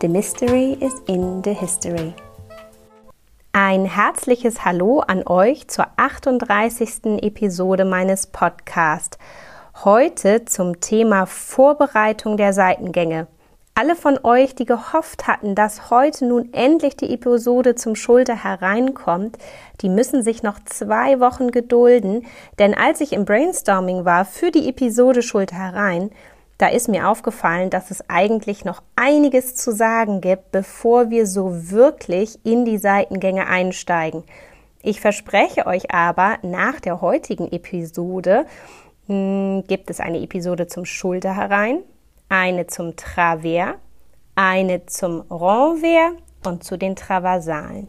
The Mystery is in the History. Ein herzliches Hallo an euch zur 38. Episode meines Podcasts. Heute zum Thema Vorbereitung der Seitengänge. Alle von euch, die gehofft hatten, dass heute nun endlich die Episode zum Schulter hereinkommt, die müssen sich noch zwei Wochen gedulden, denn als ich im Brainstorming war für die Episode Schulter herein, da ist mir aufgefallen, dass es eigentlich noch einiges zu sagen gibt, bevor wir so wirklich in die Seitengänge einsteigen. Ich verspreche euch aber, nach der heutigen Episode mh, hm, gibt es eine Episode zum Schulter herein, eine zum Travers, eine zum Renvers und zu den Traversalen.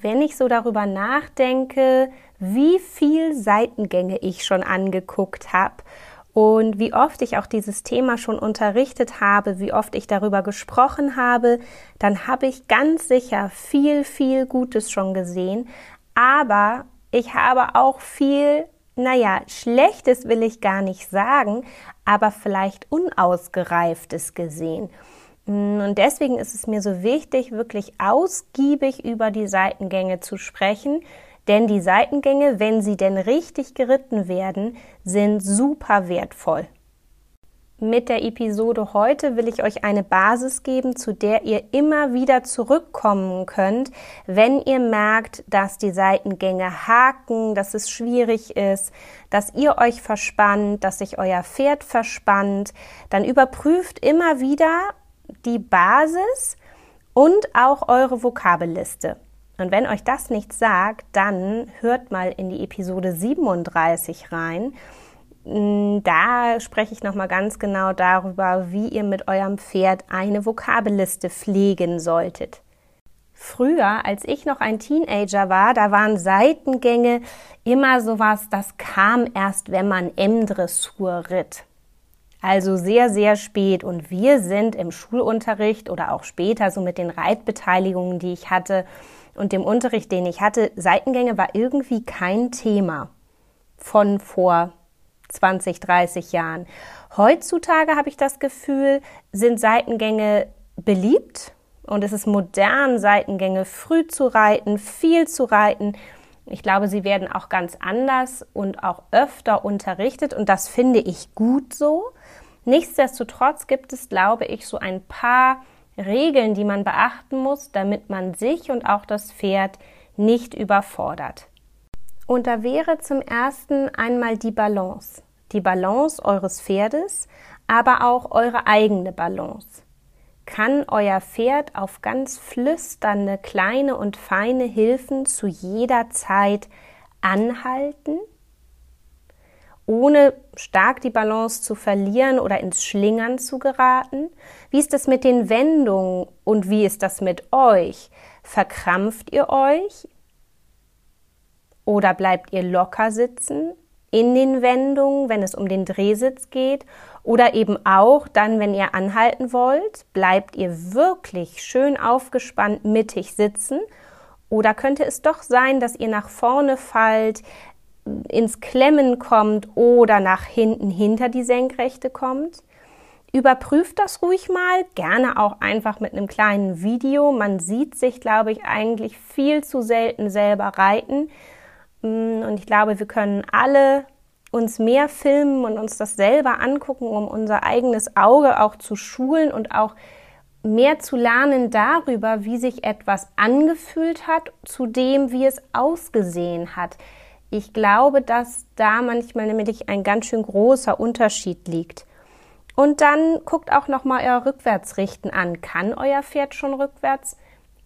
Wenn ich so darüber nachdenke, wie viel Seitengänge ich schon angeguckt habe und wie oft ich auch dieses Thema schon unterrichtet habe, wie oft ich darüber gesprochen habe, dann habe ich ganz sicher viel, viel Gutes schon gesehen. Aber ich habe auch viel, naja, Schlechtes will ich gar nicht sagen, aber vielleicht Unausgereiftes gesehen. Und deswegen ist es mir so wichtig, wirklich ausgiebig über die Seitengänge zu sprechen, denn die Seitengänge, wenn sie denn richtig geritten werden, sind super wertvoll. Mit der Episode heute will ich euch eine Basis geben, zu der ihr immer wieder zurückkommen könnt, wenn ihr merkt, dass die Seitengänge haken, dass es schwierig ist, dass ihr euch verspannt, dass sich euer Pferd verspannt. Dann überprüft immer wieder die Basis und auch eure Vokabelliste. Und wenn euch das nicht sagt, dann hört mal in die Episode 37 rein. Mm, da spreche ich nochmal ganz genau darüber, wie ihr mit eurem Pferd eine Vokabelliste pflegen solltet. Früher, als ich noch ein Teenager war, da waren Seitengänge immer sowas, das kam erst, wenn man M-Dressur ritt. Also sehr, sehr spät. Und wir sind im Schulunterricht oder auch später so mit den Reitbeteiligungen, die ich hatte, und dem Unterricht, den ich hatte, Seitengänge war irgendwie kein Thema von vor 20, 30 Jahren. Heutzutage habe ich das Gefühl, sind Seitengänge beliebt und es ist modern, Seitengänge früh zu reiten, viel zu reiten. Ich glaube, sie werden auch ganz anders und auch öfter unterrichtet und das finde ich gut so. Nichtsdestotrotz gibt es, glaube ich, so ein paar Regeln, die man beachten muss, damit man sich und auch das Pferd nicht überfordert. Und da wäre zum ersten einmal die Balance. Die Balance eures Pferdes, aber auch eure eigene Balance. Kann euer Pferd auf ganz flüsternde, kleine und feine Hilfen zu jeder Zeit anhalten? Ohne stark die Balance zu verlieren oder ins Schlingern zu geraten? Wie ist das mit den Wendungen und wie ist das mit euch? Verkrampft ihr euch oder bleibt ihr locker sitzen in den Wendungen, wenn es um den Drehsitz geht? Oder eben auch dann, wenn ihr anhalten wollt, bleibt ihr wirklich schön aufgespannt mittig sitzen? Oder könnte es doch sein, dass ihr nach vorne fallt, ins Klemmen kommt oder nach hinten hinter die Senkrechte kommt. Überprüft das ruhig mal, gerne auch einfach mit einem kleinen Video. Man sieht sich, glaube ich, eigentlich viel zu selten selber reiten. Mm, und ich glaube, wir können alle uns mehr filmen und uns das selber angucken, um unser eigenes Auge auch zu schulen und auch mehr zu lernen darüber, wie sich etwas angefühlt hat, zu dem, wie es ausgesehen hat. Ich glaube, dass da manchmal nämlich ein ganz schön großer Unterschied liegt. Und dann guckt auch noch mal euer Rückwärtsrichten an. Kann euer Pferd schon rückwärts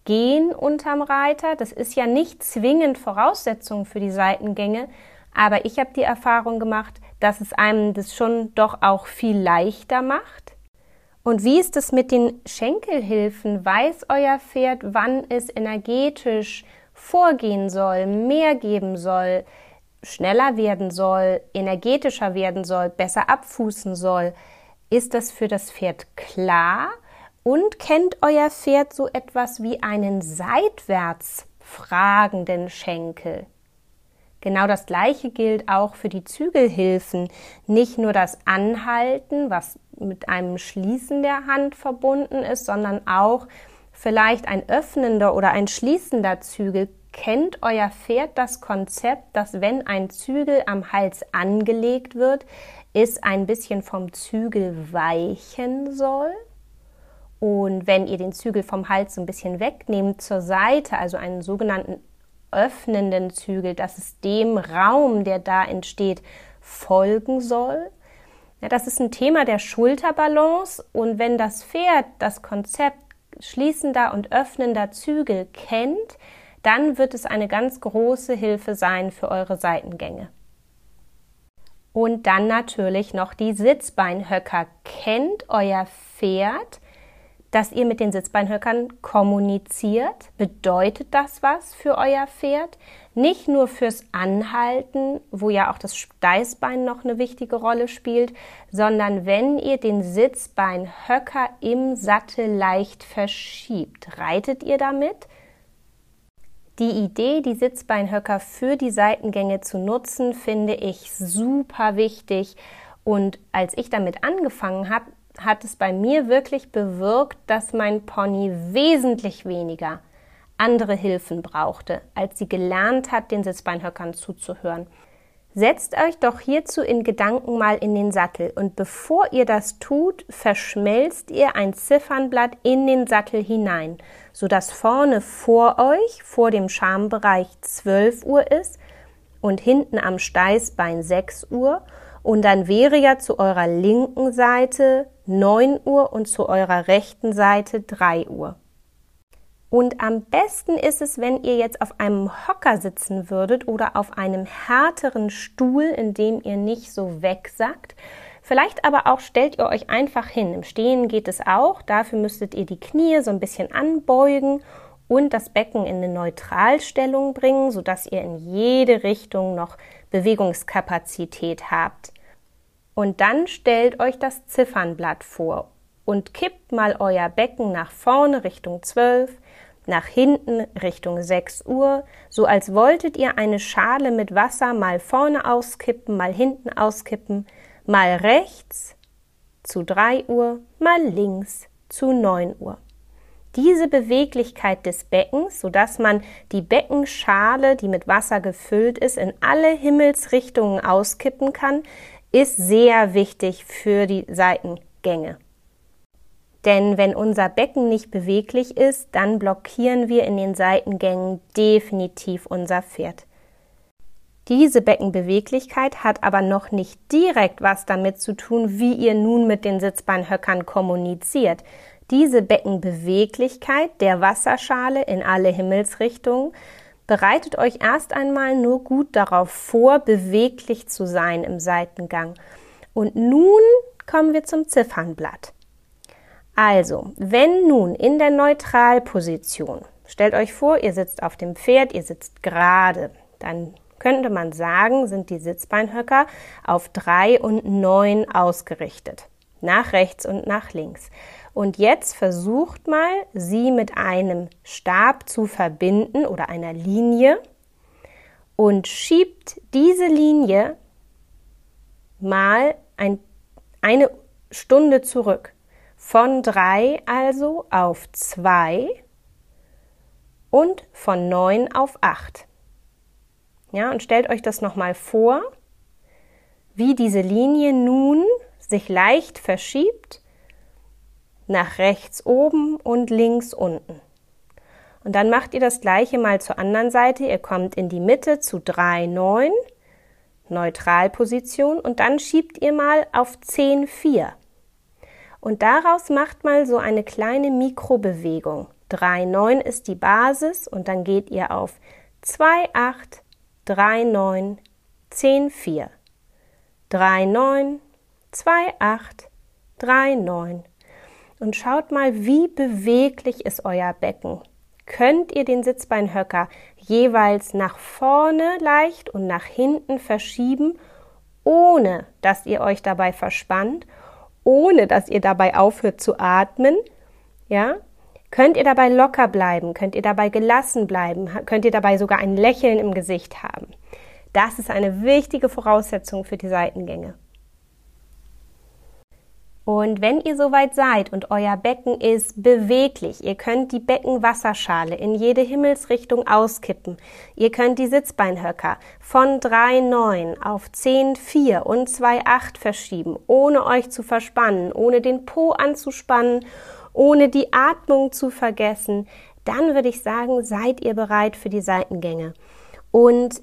gehen unterm Reiter? Das ist ja nicht zwingend Voraussetzung für die Seitengänge, aber ich habe die Erfahrung gemacht, dass es einem das schon doch auch viel leichter macht. Und wie ist es mit den Schenkelhilfen? Weiß euer Pferd, wann es energetisch vorgehen soll, mehr geben soll, schneller werden soll, energetischer werden soll, besser abfußen soll? Ist das für das Pferd klar? Und kennt euer Pferd so etwas wie einen seitwärts fragenden Schenkel? Genau das Gleiche gilt auch für die Zügelhilfen. Nicht nur das Anhalten, was mit einem Schließen der Hand verbunden ist, sondern auch vielleicht ein öffnender oder ein schließender Zügel. Kennt euer Pferd das Konzept, dass wenn ein Zügel am Hals angelegt wird, es ein bisschen vom Zügel weichen soll? Und wenn ihr den Zügel vom Hals ein bisschen wegnehmt zur Seite, also einen sogenannten öffnenden Zügel, dass es dem Raum, der da entsteht, folgen soll. Ja, das ist ein Thema der Schulterbalance und wenn das Pferd das Konzept schließender und öffnender Zügel kennt, dann wird es eine ganz große Hilfe sein für eure Seitengänge. Und dann natürlich noch die Sitzbeinhöcker. Kennt euer Pferd dass ihr mit den Sitzbeinhöckern kommuniziert. Bedeutet das was für euer Pferd? Nicht nur fürs Anhalten, wo ja auch das Steißbein noch eine wichtige Rolle spielt, sondern wenn ihr den Sitzbeinhöcker im Sattel leicht verschiebt. Reitet ihr damit? Die Idee, die Sitzbeinhöcker für die Seitengänge zu nutzen, finde ich super wichtig. Und als ich damit angefangen habe, hat es bei mir wirklich bewirkt, dass mein Pony wesentlich weniger andere Hilfen brauchte, als sie gelernt hat, den Sitzbeinhöckern zuzuhören. Setzt euch doch hierzu in Gedanken mal in den Sattel und bevor ihr das tut, verschmelzt ihr ein Ziffernblatt in den Sattel hinein, sodass vorne vor euch, vor dem Schambereich 12 Uhr ist und hinten am Steißbein 6 Uhr und dann wäre ja zu eurer linken Seite 9 Uhr und zu eurer rechten Seite 3 Uhr. Und am besten ist es, wenn ihr jetzt auf einem Hocker sitzen würdet oder auf einem härteren Stuhl, in dem ihr nicht so wegsackt. Vielleicht aber auch stellt ihr euch einfach hin. Im Stehen geht es auch. Dafür müsstet ihr die Knie so ein bisschen anbeugen und das Becken in eine Neutralstellung bringen, sodass ihr in jede Richtung noch Bewegungskapazität habt. Und dann stellt euch das Ziffernblatt vor und kippt mal euer Becken nach vorne Richtung 12, nach hinten Richtung 6 Uhr, so als wolltet ihr eine Schale mit Wasser mal vorne auskippen, mal hinten auskippen, mal rechts zu 3 Uhr, mal links zu 9 Uhr. Diese Beweglichkeit des Beckens, sodass man die Beckenschale, die mit Wasser gefüllt ist, in alle Himmelsrichtungen auskippen kann, ist sehr wichtig für die Seitengänge. Denn wenn unser Becken nicht beweglich ist, dann blockieren wir in den Seitengängen definitiv unser Pferd. Diese Beckenbeweglichkeit hat aber noch nicht direkt was damit zu tun, wie ihr nun mit den Sitzbeinhöckern kommuniziert. Diese Beckenbeweglichkeit der Wasserschale in alle Himmelsrichtungen Bereitet euch erst einmal nur gut darauf vor, beweglich zu sein im Seitengang. Und nun kommen wir zum Ziffernblatt. Also, wenn nun in der Neutralposition, stellt euch vor, ihr sitzt auf dem Pferd, ihr sitzt gerade, dann könnte man sagen, sind die Sitzbeinhöcker auf 3 und 9 ausgerichtet, nach rechts und nach links. Und jetzt versucht mal, sie mit einem Stab zu verbinden oder einer Linie und schiebt diese Linie mal ein, eine Stunde zurück. Von drei also auf zwei und von neun auf acht. Ja, und stellt euch das nochmal vor, wie diese Linie nun sich leicht verschiebt nach rechts oben und links unten. Und dann macht ihr das gleiche mal zur anderen Seite. Ihr kommt in die Mitte zu 3, 9, Neutralposition und dann schiebt ihr mal auf 10, 4. Und daraus macht mal so eine kleine Mikrobewegung. 3, 9 ist die Basis und dann geht ihr auf 2, 8, 3, 9, 10, 4. 3, 9, 2, 8, 3, 9, und schaut mal, wie beweglich ist euer Becken. Könnt ihr den Sitzbeinhöcker jeweils nach vorne leicht und nach hinten verschieben, ohne dass ihr euch dabei verspannt, ohne dass ihr dabei aufhört zu atmen? Ja? Könnt ihr dabei locker bleiben? Könnt ihr dabei gelassen bleiben? Könnt ihr dabei sogar ein Lächeln im Gesicht haben? Das ist eine wichtige Voraussetzung für die Seitengänge. Und wenn ihr soweit seid und euer Becken ist beweglich, ihr könnt die Beckenwasserschale in jede Himmelsrichtung auskippen. Ihr könnt die Sitzbeinhöcker von 3,9 auf 10,4 und 2,8 verschieben, ohne euch zu verspannen, ohne den Po anzuspannen, ohne die Atmung zu vergessen. Dann würde ich sagen, seid ihr bereit für die Seitengänge. Und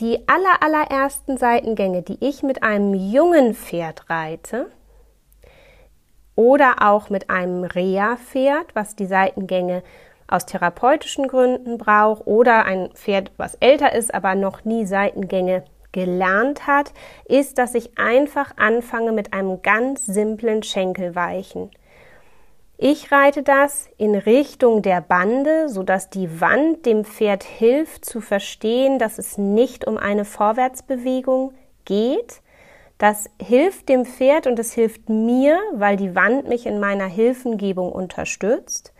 die aller, allerersten Seitengänge, die ich mit einem jungen Pferd reite, oder auch mit einem Reha-Pferd, was die Seitengänge aus therapeutischen Gründen braucht oder ein Pferd, was älter ist, aber noch nie Seitengänge gelernt hat, ist, dass ich einfach anfange mit einem ganz simplen Schenkelweichen. Ich reite das in Richtung der Bande, so dass die Wand dem Pferd hilft zu verstehen, dass es nicht um eine Vorwärtsbewegung geht, das hilft dem Pferd und es hilft mir, weil die Wand mich in meiner Hilfengebung unterstützt.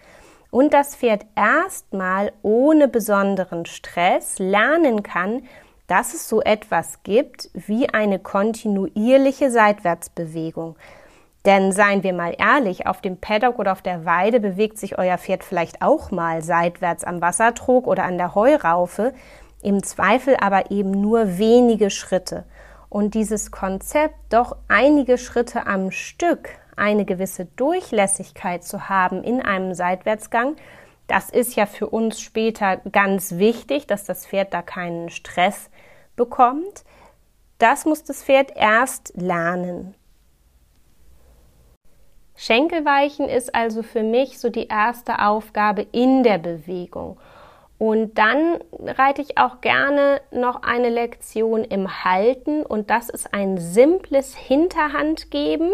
Und das Pferd erstmal ohne besonderen Stress lernen kann, dass es so etwas gibt wie eine kontinuierliche Seitwärtsbewegung. Denn seien wir mal ehrlich, auf dem Paddock oder auf der Weide bewegt sich euer Pferd vielleicht auch mal seitwärts am Wassertrog oder an der Heuraufe, im Zweifel aber eben nur wenige Schritte und dieses Konzept, doch einige Schritte am Stück eine gewisse Durchlässigkeit zu haben in einem Seitwärtsgang, das ist ja für uns später ganz wichtig, dass das Pferd da keinen Stress bekommt. Das muss das Pferd erst lernen. Schenkelweichen ist also für mich so die erste Aufgabe in der Bewegung. Und dann reite ich auch gerne noch eine Lektion im Halten und das ist ein simples Hinterhandgeben.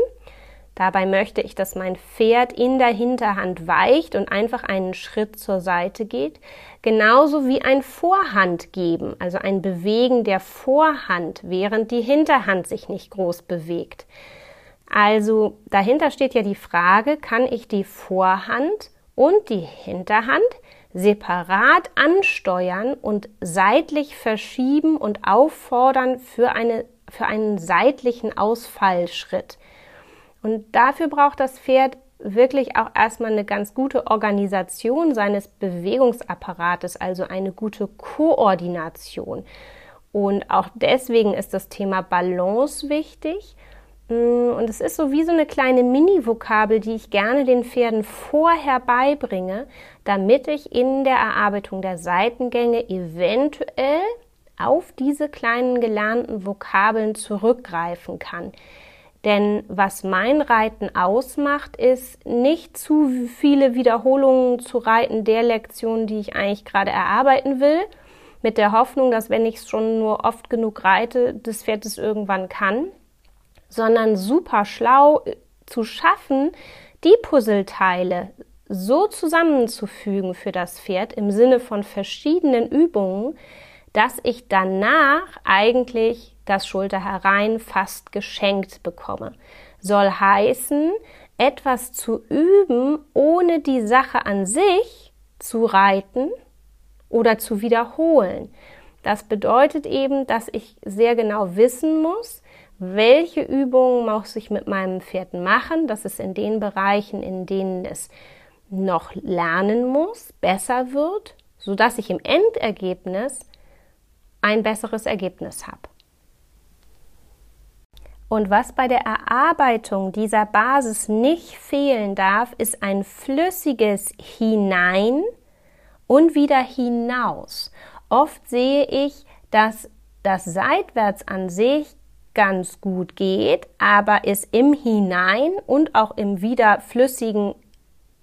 Dabei möchte ich, dass mein Pferd in der Hinterhand weicht und einfach einen Schritt zur Seite geht. Genauso wie ein Vorhandgeben, also ein Bewegen der Vorhand, während die Hinterhand sich nicht groß bewegt. Also dahinter steht ja die Frage, kann ich die Vorhand und die Hinterhand separat ansteuern und seitlich verschieben und auffordern für, eine, für einen seitlichen Ausfallschritt. Und dafür braucht das Pferd wirklich auch erstmal eine ganz gute Organisation seines Bewegungsapparates, also eine gute Koordination. Und auch deswegen ist das Thema Balance wichtig. Mm, und es ist so wie so eine kleine Mini-Vokabel, die ich gerne den Pferden vorher beibringe, damit ich in der Erarbeitung der Seitengänge eventuell auf diese kleinen gelernten Vokabeln zurückgreifen kann. Denn was mein Reiten ausmacht, ist nicht zu viele Wiederholungen zu reiten der Lektion, die ich eigentlich gerade erarbeiten will, mit der Hoffnung, dass wenn ich es schon nur oft genug reite, das Pferd es irgendwann kann sondern super schlau äh, zu schaffen, die Puzzleteile so zusammenzufügen für das Pferd im Sinne von verschiedenen Übungen, dass ich danach eigentlich das Schulter herein fast geschenkt bekomme. Soll heißen, etwas zu üben, ohne die Sache an sich zu reiten oder zu wiederholen. Das bedeutet eben, dass ich sehr genau wissen muss, welche Übungen muss ich mit meinem Pferd machen, dass es in den Bereichen, in denen es noch lernen muss, besser wird, sodass ich im Endergebnis ein besseres Ergebnis habe. Und was bei der Erarbeitung dieser Basis nicht fehlen darf, ist ein flüssiges Hinein und wieder hinaus. Oft sehe ich, dass das Seitwärts an sich ganz gut geht, aber es im Hinein und auch im wieder flüssigen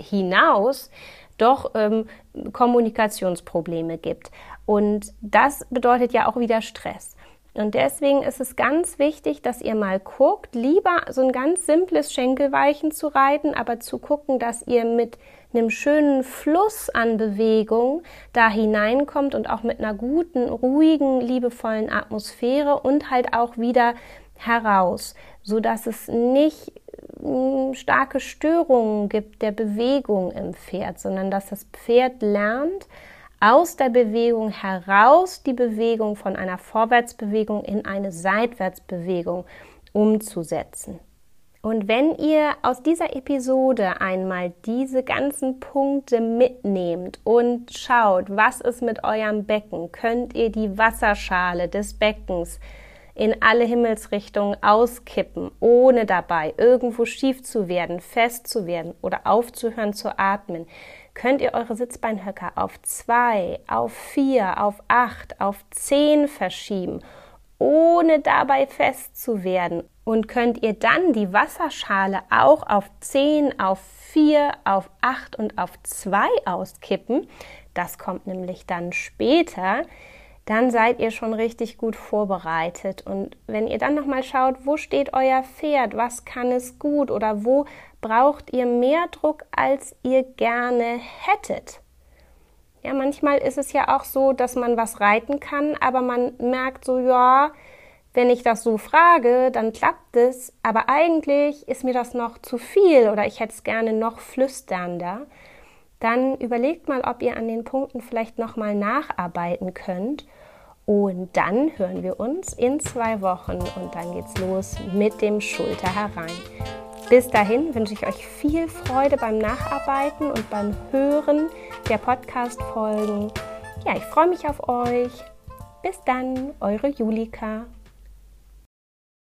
Hinaus doch ähm, Kommunikationsprobleme gibt. Und das bedeutet ja auch wieder Stress. Und deswegen ist es ganz wichtig, dass ihr mal guckt, lieber so ein ganz simples Schenkelweichen zu reiten, aber zu gucken, dass ihr mit einem schönen Fluss an Bewegung da hineinkommt und auch mit einer guten, ruhigen, liebevollen Atmosphäre und halt auch wieder heraus, so dass es nicht hm, starke Störungen gibt der Bewegung im Pferd, sondern dass das Pferd lernt, aus der Bewegung heraus die Bewegung von einer Vorwärtsbewegung in eine Seitwärtsbewegung umzusetzen. Und wenn ihr aus dieser Episode einmal diese ganzen Punkte mitnehmt und schaut, was ist mit eurem Becken, könnt ihr die Wasserschale des Beckens in alle Himmelsrichtungen auskippen, ohne dabei irgendwo schief zu werden, fest zu werden oder aufzuhören zu atmen, könnt ihr eure Sitzbeinhöcker auf zwei, auf vier, auf acht, auf zehn verschieben, ohne dabei fest zu werden. Und könnt ihr dann die Wasserschale auch auf zehn, auf vier, auf acht und auf zwei auskippen. Das kommt nämlich dann später dann seid ihr schon richtig gut vorbereitet. Und wenn ihr dann nochmal schaut, wo steht euer Pferd, was kann es gut oder wo braucht ihr mehr Druck, als ihr gerne hättet. Ja, manchmal ist es ja auch so, dass man was reiten kann, aber man merkt so, ja, wenn ich das so frage, dann klappt es, aber eigentlich ist mir das noch zu viel oder ich hätte es gerne noch flüsternder. Dann überlegt mal, ob ihr an den Punkten vielleicht nochmal nacharbeiten könnt und dann hören wir uns in zwei Wochen und dann geht's los mit dem Schulter herein. Bis dahin wünsche ich euch viel Freude beim Nacharbeiten und beim Hören der Podcast-Folgen. Ja, ich freue mich auf euch. Bis dann, eure Julika.